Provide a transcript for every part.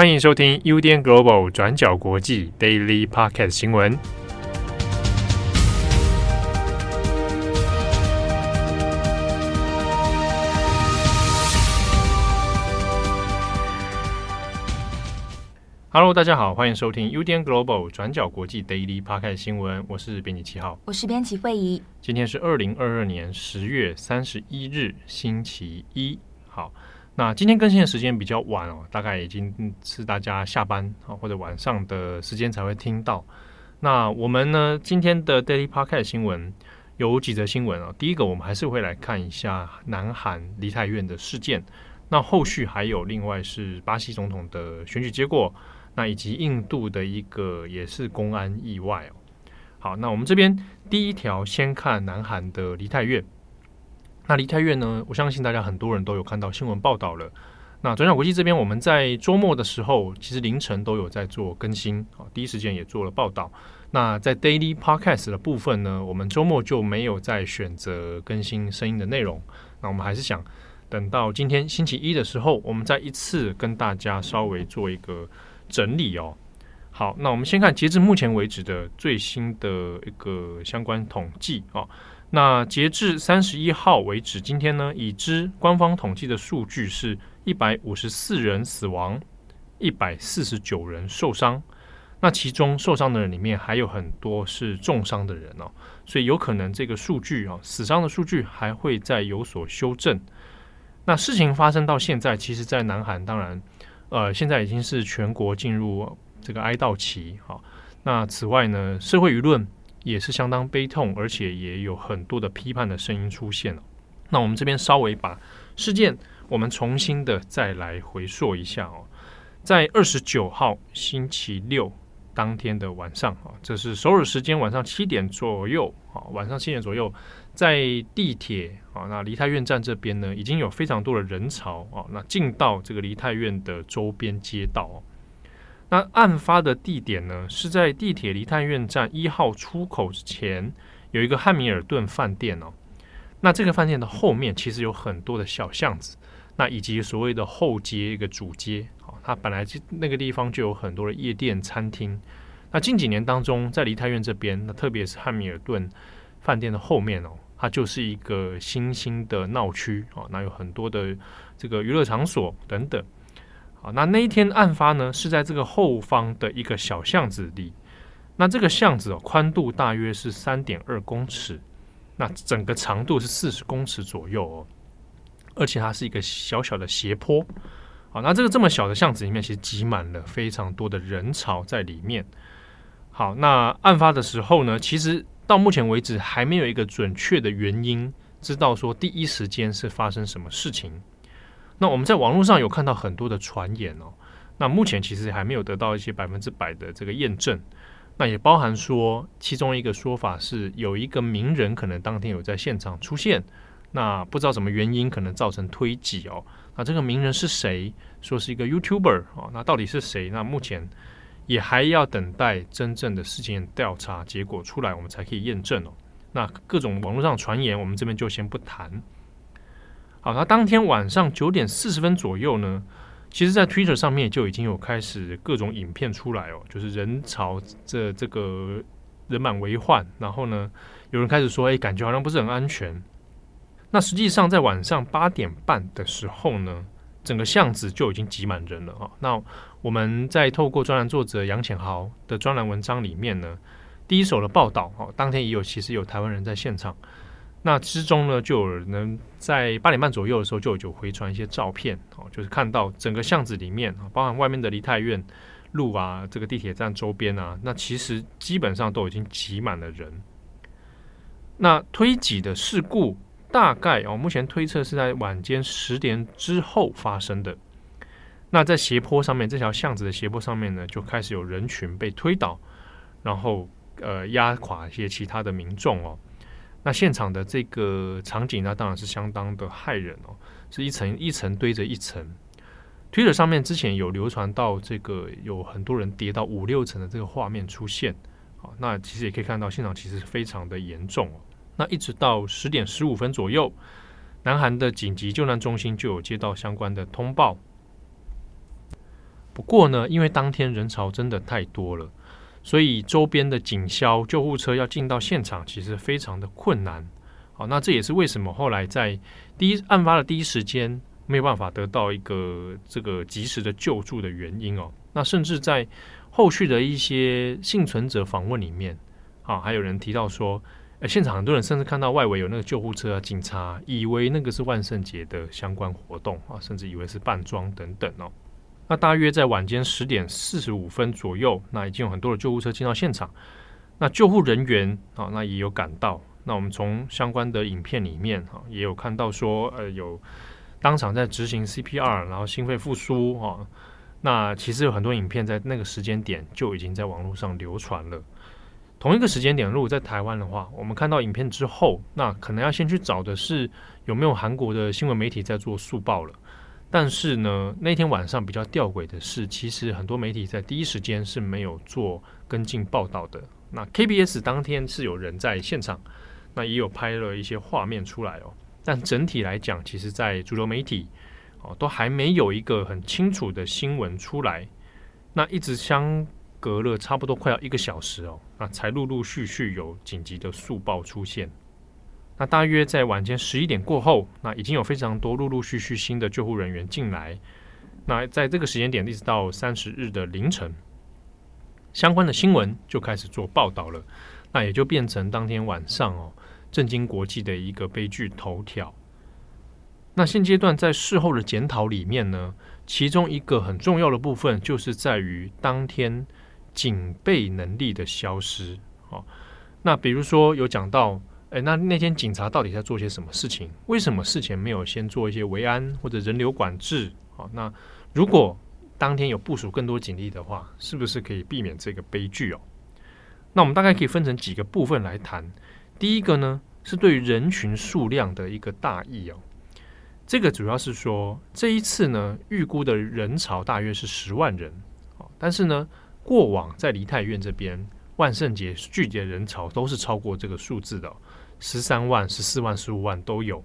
欢迎收听 UDN Global 转角国际 Daily Podcast 新闻。Hello，大家好，欢迎收听 UDN Global 转角国际 Daily Podcast 新闻。我是编辑七号，我是编辑惠仪。今天是二零二二年十月三十一日，星期一。好。那今天更新的时间比较晚哦，大概已经是大家下班啊或者晚上的时间才会听到。那我们呢，今天的 Daily Podcast 新闻有几则新闻啊。第一个，我们还是会来看一下南韩梨泰院的事件。那后续还有另外是巴西总统的选举结果，那以及印度的一个也是公安意外哦。好，那我们这边第一条先看南韩的梨泰院。那梨泰院呢？我相信大家很多人都有看到新闻报道了。那转角国际这边，我们在周末的时候，其实凌晨都有在做更新啊，第一时间也做了报道。那在 Daily Podcast 的部分呢，我们周末就没有再选择更新声音的内容。那我们还是想等到今天星期一的时候，我们再一次跟大家稍微做一个整理哦。好，那我们先看截至目前为止的最新的一个相关统计啊。那截至三十一号为止，今天呢，已知官方统计的数据是一百五十四人死亡，一百四十九人受伤。那其中受伤的人里面还有很多是重伤的人哦，所以有可能这个数据啊，死伤的数据还会再有所修正。那事情发生到现在，其实，在南韩，当然，呃，现在已经是全国进入这个哀悼期。好，那此外呢，社会舆论。也是相当悲痛，而且也有很多的批判的声音出现了。那我们这边稍微把事件，我们重新的再来回溯一下哦。在二十九号星期六当天的晚上啊，这是首尔时间晚上七点左右啊，晚上七点左右，在地铁啊，那梨泰院站这边呢，已经有非常多的人潮啊，那进到这个梨泰院的周边街道。那案发的地点呢，是在地铁梨泰院站一号出口前有一个汉米尔顿饭店哦。那这个饭店的后面其实有很多的小巷子，那以及所谓的后街一个主街哦，它本来就那个地方就有很多的夜店餐厅。那近几年当中，在梨泰院这边，那特别是汉米尔顿饭店的后面哦，它就是一个新兴的闹区哦，那有很多的这个娱乐场所等等。好，那那一天案发呢，是在这个后方的一个小巷子里。那这个巷子哦，宽度大约是三点二公尺，那整个长度是四十公尺左右哦。而且它是一个小小的斜坡。好，那这个这么小的巷子里面，其实挤满了非常多的人潮在里面。好，那案发的时候呢，其实到目前为止还没有一个准确的原因，知道说第一时间是发生什么事情。那我们在网络上有看到很多的传言哦，那目前其实还没有得到一些百分之百的这个验证。那也包含说，其中一个说法是有一个名人可能当天有在现场出现，那不知道什么原因可能造成推挤哦。那这个名人是谁？说是一个 YouTuber 哦，那到底是谁？那目前也还要等待真正的事件调查结果出来，我们才可以验证哦。那各种网络上传言，我们这边就先不谈。好，那当天晚上九点四十分左右呢，其实，在 Twitter 上面就已经有开始各种影片出来哦，就是人潮这这个人满为患，然后呢，有人开始说，哎，感觉好像不是很安全。那实际上在晚上八点半的时候呢，整个巷子就已经挤满人了啊。那我们在透过专栏作者杨浅豪的专栏文章里面呢，第一手的报道哦，当天也有其实有台湾人在现场。那之中呢，就有人在八点半左右的时候就有回传一些照片哦，就是看到整个巷子里面，包含外面的梨泰院路啊，这个地铁站周边啊，那其实基本上都已经挤满了人。那推挤的事故大概哦，目前推测是在晚间十点之后发生的。那在斜坡上面，这条巷子的斜坡上面呢，就开始有人群被推倒，然后呃压垮一些其他的民众哦。那现场的这个场景呢，当然是相当的骇人哦，是一层一层堆着一层。Twitter 上面之前有流传到这个有很多人跌到五六层的这个画面出现，好，那其实也可以看到现场其实非常的严重哦。那一直到十点十五分左右，南韩的紧急救难中心就有接到相关的通报。不过呢，因为当天人潮真的太多了，所以周边的警消、救护车要进到现场，其实非常的困难。好，那这也是为什么后来在第一案发的第一时间没有办法得到一个这个及时的救助的原因哦。那甚至在后续的一些幸存者访问里面，啊，还有人提到说，呃，现场很多人甚至看到外围有那个救护车啊、警察，以为那个是万圣节的相关活动啊，甚至以为是扮装等等哦。那大约在晚间十点四十五分左右，那已经有很多的救护车进到现场。那救护人员啊，那也有赶到。那我们从相关的影片里面哈，也有看到说，呃，有当场在执行 CPR，然后心肺复苏哈。那其实有很多影片在那个时间点就已经在网络上流传了。同一个时间点，如果在台湾的话，我们看到影片之后，那可能要先去找的是有没有韩国的新闻媒体在做速报了。但是呢，那天晚上比较吊诡的是，其实很多媒体在第一时间是没有做跟进报道的。那 KBS 当天是有人在现场，那也有拍了一些画面出来哦。但整体来讲，其实，在主流媒体哦，都还没有一个很清楚的新闻出来。那一直相隔了差不多快要一个小时哦，那才陆陆续续有紧急的速报出现。那大约在晚间十一点过后，那已经有非常多陆陆续续新的救护人员进来。那在这个时间点，一直到三十日的凌晨，相关的新闻就开始做报道了。那也就变成当天晚上哦，震惊国际的一个悲剧头条。那现阶段在事后的检讨里面呢，其中一个很重要的部分就是在于当天警备能力的消失。哦，那比如说有讲到。诶，那那天警察到底在做些什么事情？为什么事前没有先做一些维安或者人流管制？好，那如果当天有部署更多警力的话，是不是可以避免这个悲剧哦？那我们大概可以分成几个部分来谈。第一个呢，是对于人群数量的一个大意哦。这个主要是说，这一次呢，预估的人潮大约是十万人。但是呢，过往在梨泰院这边万圣节聚集的人潮都是超过这个数字的。十三万、十四万、十五万都有，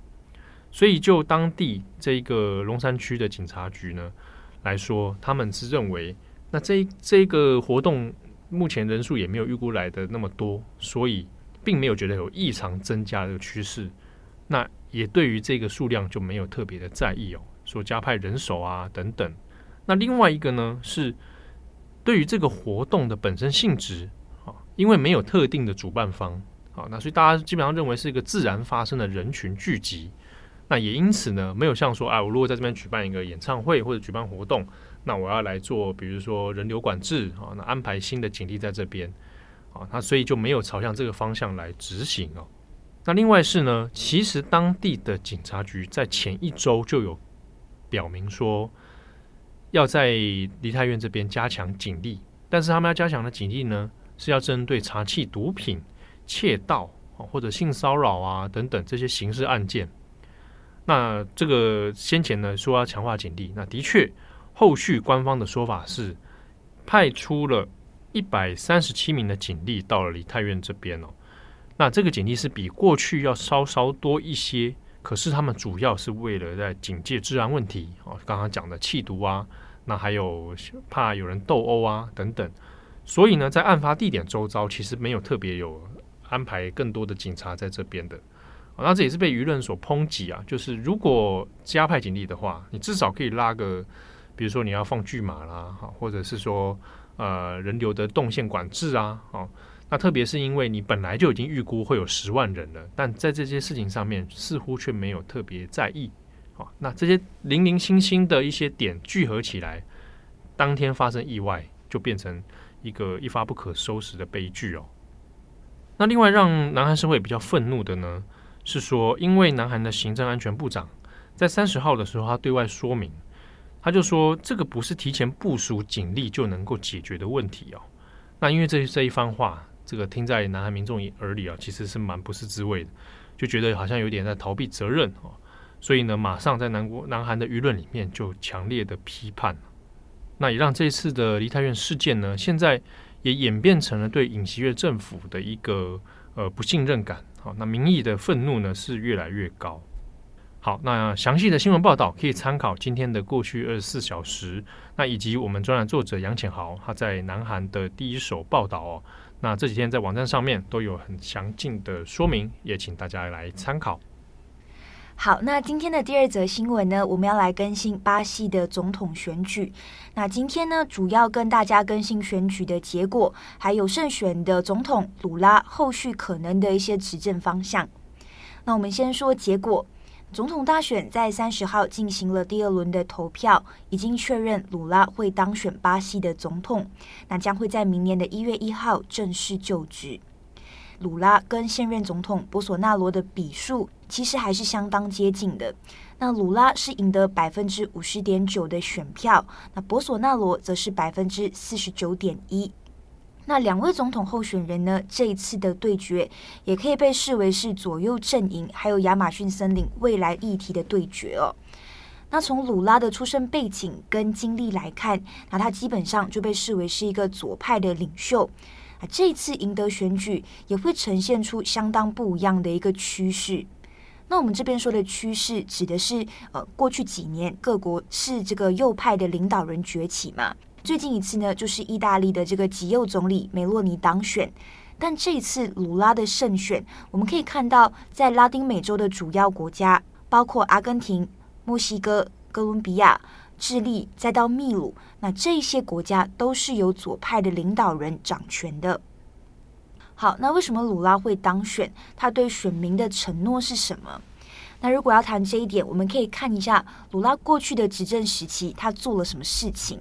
所以就当地这个龙山区的警察局呢来说，他们是认为，那这这个活动目前人数也没有预估来的那么多，所以并没有觉得有异常增加的趋势。那也对于这个数量就没有特别的在意哦，说加派人手啊等等。那另外一个呢是对于这个活动的本身性质啊，因为没有特定的主办方。好，那所以大家基本上认为是一个自然发生的人群聚集，那也因此呢，没有像说，哎，我如果在这边举办一个演唱会或者举办活动，那我要来做，比如说人流管制啊，那安排新的警力在这边，啊，那所以就没有朝向这个方向来执行哦。那另外是呢，其实当地的警察局在前一周就有表明说，要在梨泰院这边加强警力，但是他们要加强的警力呢，是要针对查缉毒品。窃盗啊，或者性骚扰啊等等这些刑事案件，那这个先前呢说要强化警力，那的确后续官方的说法是派出了一百三十七名的警力到了梨泰院这边哦。那这个警力是比过去要稍稍多一些，可是他们主要是为了在警戒治安问题哦，刚刚讲的气毒啊，那还有怕有人斗殴啊等等，所以呢，在案发地点周遭其实没有特别有。安排更多的警察在这边的，那这也是被舆论所抨击啊。就是如果加派警力的话，你至少可以拉个，比如说你要放巨马啦，哈，或者是说呃人流的动线管制啊，哦，那特别是因为你本来就已经预估会有十万人了，但在这些事情上面似乎却没有特别在意，哦，那这些零零星星的一些点聚合起来，当天发生意外，就变成一个一发不可收拾的悲剧哦。那另外让南韩社会比较愤怒的呢，是说，因为南韩的行政安全部长在三十号的时候，他对外说明，他就说这个不是提前部署警力就能够解决的问题哦。那因为这这一番话，这个听在南韩民众耳里啊，其实是蛮不是滋味的，就觉得好像有点在逃避责任哦。所以呢，马上在南国南韩的舆论里面就强烈的批判。那也让这次的梨泰院事件呢，现在。也演变成了对尹锡悦政府的一个呃不信任感，好，那民意的愤怒呢是越来越高。好，那详细的新闻报道可以参考今天的过去二十四小时，那以及我们专栏作者杨浅豪他在南韩的第一手报道哦。那这几天在网站上面都有很详尽的说明，也请大家来参考。好，那今天的第二则新闻呢，我们要来更新巴西的总统选举。那今天呢，主要跟大家更新选举的结果，还有胜选的总统鲁拉后续可能的一些执政方向。那我们先说结果。总统大选在三十号进行了第二轮的投票，已经确认鲁拉会当选巴西的总统，那将会在明年的一月一号正式就职。鲁拉跟现任总统博索纳罗的比数其实还是相当接近的，那鲁拉是赢得百分之五十点九的选票，那博索纳罗则是百分之四十九点一。那两位总统候选人呢，这一次的对决也可以被视为是左右阵营还有亚马逊森林未来议题的对决哦。那从鲁拉的出生背景跟经历来看，那他基本上就被视为是一个左派的领袖。啊，这一次赢得选举也会呈现出相当不一样的一个趋势。那我们这边说的趋势，指的是呃过去几年各国是这个右派的领导人崛起嘛。最近一次呢，就是意大利的这个极右总理梅洛尼当选，但这一次鲁拉的胜选，我们可以看到，在拉丁美洲的主要国家，包括阿根廷、墨西哥、哥伦比亚、智利，再到秘鲁，那这些国家都是由左派的领导人掌权的。好，那为什么鲁拉会当选？他对选民的承诺是什么？那如果要谈这一点，我们可以看一下鲁拉过去的执政时期，他做了什么事情。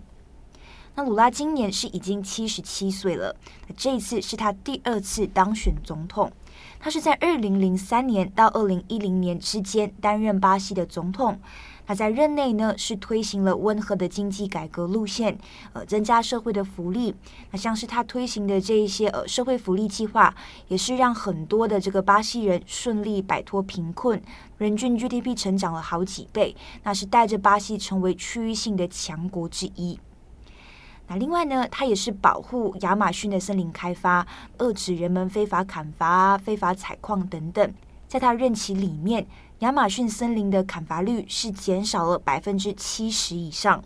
那鲁拉今年是已经七十七岁了，那这一次是他第二次当选总统。他是在二零零三年到二零一零年之间担任巴西的总统。他在任内呢是推行了温和的经济改革路线，呃，增加社会的福利。那像是他推行的这一些呃社会福利计划，也是让很多的这个巴西人顺利摆脱贫困，人均 GDP 成长了好几倍，那是带着巴西成为区域性的强国之一。那另外呢，他也是保护亚马逊的森林开发，遏制人们非法砍伐、非法采矿等等。在他任期里面，亚马逊森林的砍伐率是减少了百分之七十以上。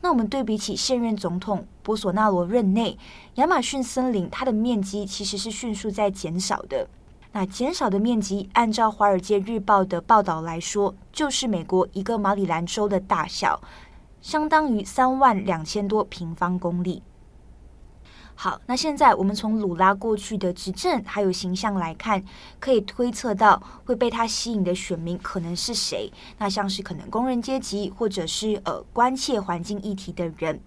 那我们对比起现任总统博索纳罗任内，亚马逊森林它的面积其实是迅速在减少的。那减少的面积，按照《华尔街日报》的报道来说，就是美国一个马里兰州的大小。相当于三万两千多平方公里。好，那现在我们从鲁拉过去的执政还有形象来看，可以推测到会被他吸引的选民可能是谁？那像是可能工人阶级，或者是呃关切环境议题的人。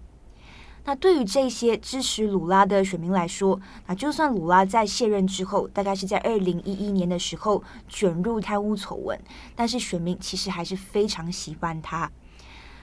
那对于这些支持鲁拉的选民来说，那就算鲁拉在卸任之后，大概是在二零一一年的时候卷入贪污丑闻，但是选民其实还是非常喜欢他。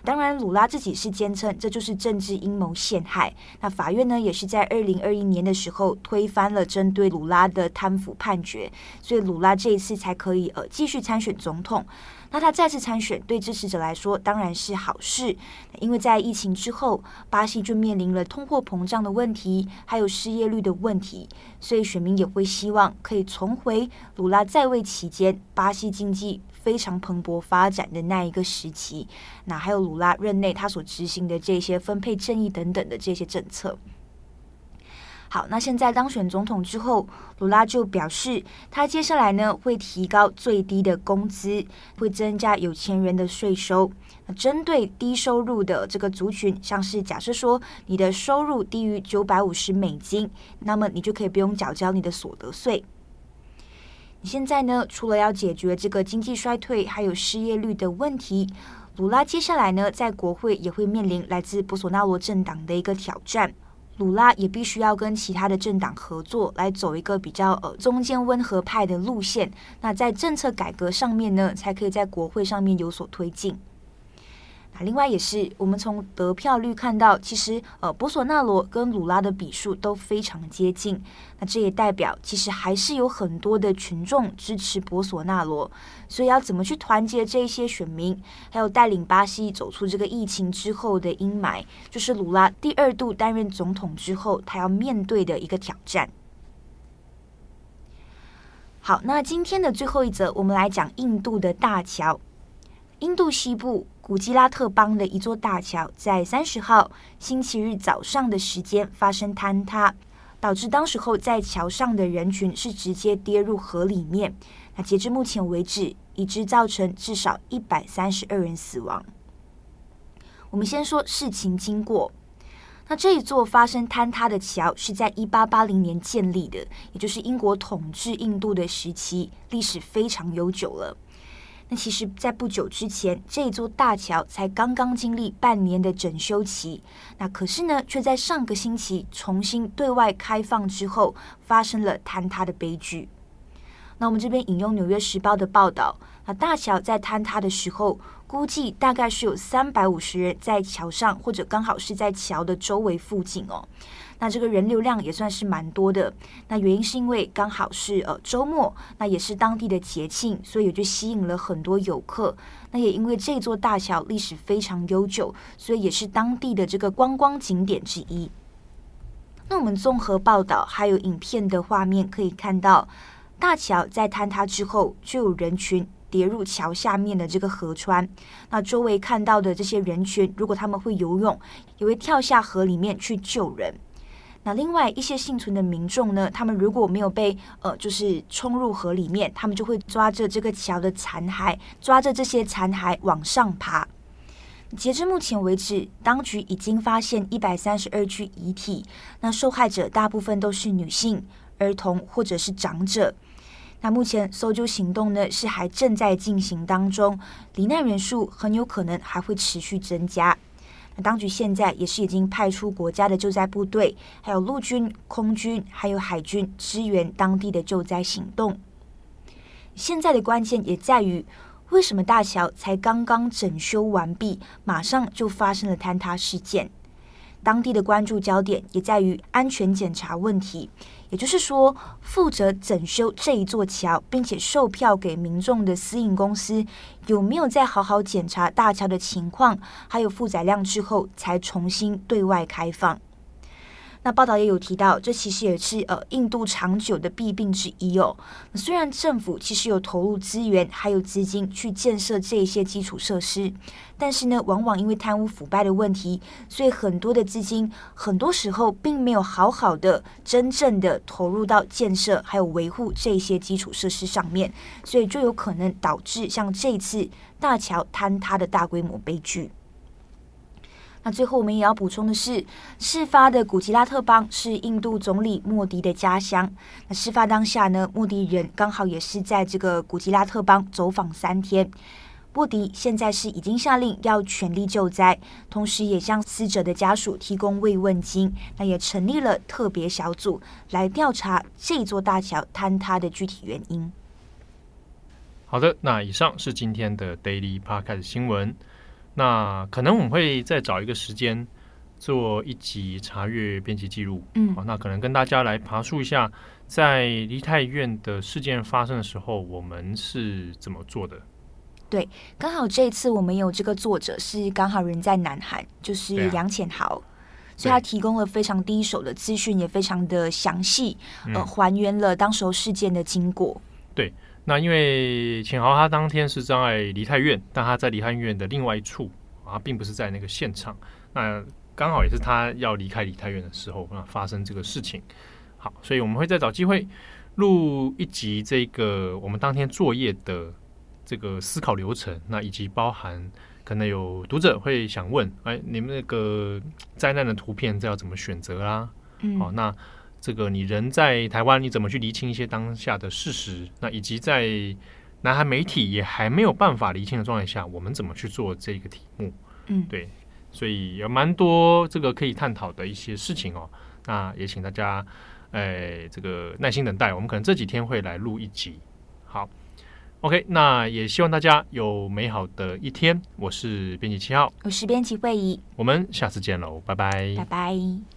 当然，鲁拉自己是坚称这就是政治阴谋陷害。那法院呢，也是在二零二一年的时候推翻了针对鲁拉的贪腐判决，所以鲁拉这一次才可以呃继续参选总统。那他再次参选，对支持者来说当然是好事，因为在疫情之后，巴西就面临了通货膨胀的问题，还有失业率的问题，所以选民也会希望可以重回鲁拉在位期间巴西经济非常蓬勃发展的那一个时期。那还有鲁拉任内他所执行的这些分配正义等等的这些政策。好，那现在当选总统之后，鲁拉就表示，他接下来呢会提高最低的工资，会增加有钱人的税收。那针对低收入的这个族群，像是假设说你的收入低于九百五十美金，那么你就可以不用缴交你的所得税。你现在呢，除了要解决这个经济衰退还有失业率的问题，鲁拉接下来呢在国会也会面临来自博索纳罗政党的一个挑战。鲁拉也必须要跟其他的政党合作，来走一个比较呃中间温和派的路线。那在政策改革上面呢，才可以在国会上面有所推进。另外也是，我们从得票率看到，其实呃，博索纳罗跟鲁拉的比数都非常接近。那这也代表，其实还是有很多的群众支持博索纳罗。所以要怎么去团结这些选民，还有带领巴西走出这个疫情之后的阴霾，就是鲁拉第二度担任总统之后，他要面对的一个挑战。好，那今天的最后一则，我们来讲印度的大桥。印度西部古吉拉特邦的一座大桥在三十号星期日早上的时间发生坍塌，导致当时候在桥上的人群是直接跌入河里面。那截至目前为止，已知造成至少一百三十二人死亡。我们先说事情经过。那这一座发生坍塌的桥是在一八八零年建立的，也就是英国统治印度的时期，历史非常悠久了。那其实，在不久之前，这座大桥才刚刚经历半年的整修期。那可是呢，却在上个星期重新对外开放之后，发生了坍塌的悲剧。那我们这边引用《纽约时报》的报道，那大桥在坍塌的时候，估计大概是有三百五十人在桥上，或者刚好是在桥的周围附近哦。那这个人流量也算是蛮多的。那原因是因为刚好是呃周末，那也是当地的节庆，所以也就吸引了很多游客。那也因为这座大桥历史非常悠久，所以也是当地的这个观光景点之一。那我们综合报道还有影片的画面可以看到，大桥在坍塌之后，就有人群跌入桥下面的这个河川。那周围看到的这些人群，如果他们会游泳，也会跳下河里面去救人。那另外一些幸存的民众呢，他们如果没有被呃，就是冲入河里面，他们就会抓着这个桥的残骸，抓着这些残骸往上爬。截至目前为止，当局已经发现一百三十二具遗体，那受害者大部分都是女性、儿童或者是长者。那目前搜救行动呢，是还正在进行当中，罹难人数很有可能还会持续增加。那当局现在也是已经派出国家的救灾部队，还有陆军、空军，还有海军支援当地的救灾行动。现在的关键也在于，为什么大桥才刚刚整修完毕，马上就发生了坍塌事件？当地的关注焦点也在于安全检查问题。也就是说，负责整修这一座桥，并且售票给民众的私营公司，有没有在好好检查大桥的情况，还有负载量之后，才重新对外开放？那报道也有提到，这其实也是呃印度长久的弊病之一哦。虽然政府其实有投入资源还有资金去建设这些基础设施，但是呢，往往因为贪污腐败的问题，所以很多的资金很多时候并没有好好的真正的投入到建设还有维护这些基础设施上面，所以就有可能导致像这次大桥坍塌的大规模悲剧。那最后我们也要补充的是，事发的古吉拉特邦是印度总理莫迪的家乡。那事发当下呢，莫迪人刚好也是在这个古吉拉特邦走访三天。莫迪现在是已经下令要全力救灾，同时也向死者的家属提供慰问金。那也成立了特别小组来调查这座大桥坍塌的具体原因。好的，那以上是今天的 Daily Podcast 新闻。那可能我们会再找一个时间做一集查阅编辑记录，嗯，好，那可能跟大家来爬梳一下，在梨泰院的事件发生的时候，我们是怎么做的？对，刚好这一次我们有这个作者是刚好人在南韩，就是杨浅豪，所以他提供了非常第一手的资讯，也非常的详细，呃，还原了当时候事件的经过。对。那因为秦豪他当天是在梨泰院，但他在梨泰院的另外一处啊，并不是在那个现场。那刚好也是他要离开梨泰院的时候，那发生这个事情。好，所以我们会再找机会录一集这个我们当天作业的这个思考流程，那以及包含可能有读者会想问，哎，你们那个灾难的图片这要怎么选择啦？嗯，好，那。这个你人在台湾，你怎么去厘清一些当下的事实？那以及在南韩媒体也还没有办法厘清的状态下，我们怎么去做这个题目？嗯，对，所以有蛮多这个可以探讨的一些事情哦。那也请大家，哎，这个耐心等待，我们可能这几天会来录一集。好，OK，那也希望大家有美好的一天。我是编辑七号，我是编辑慧仪，我们下次见喽，拜拜，拜拜。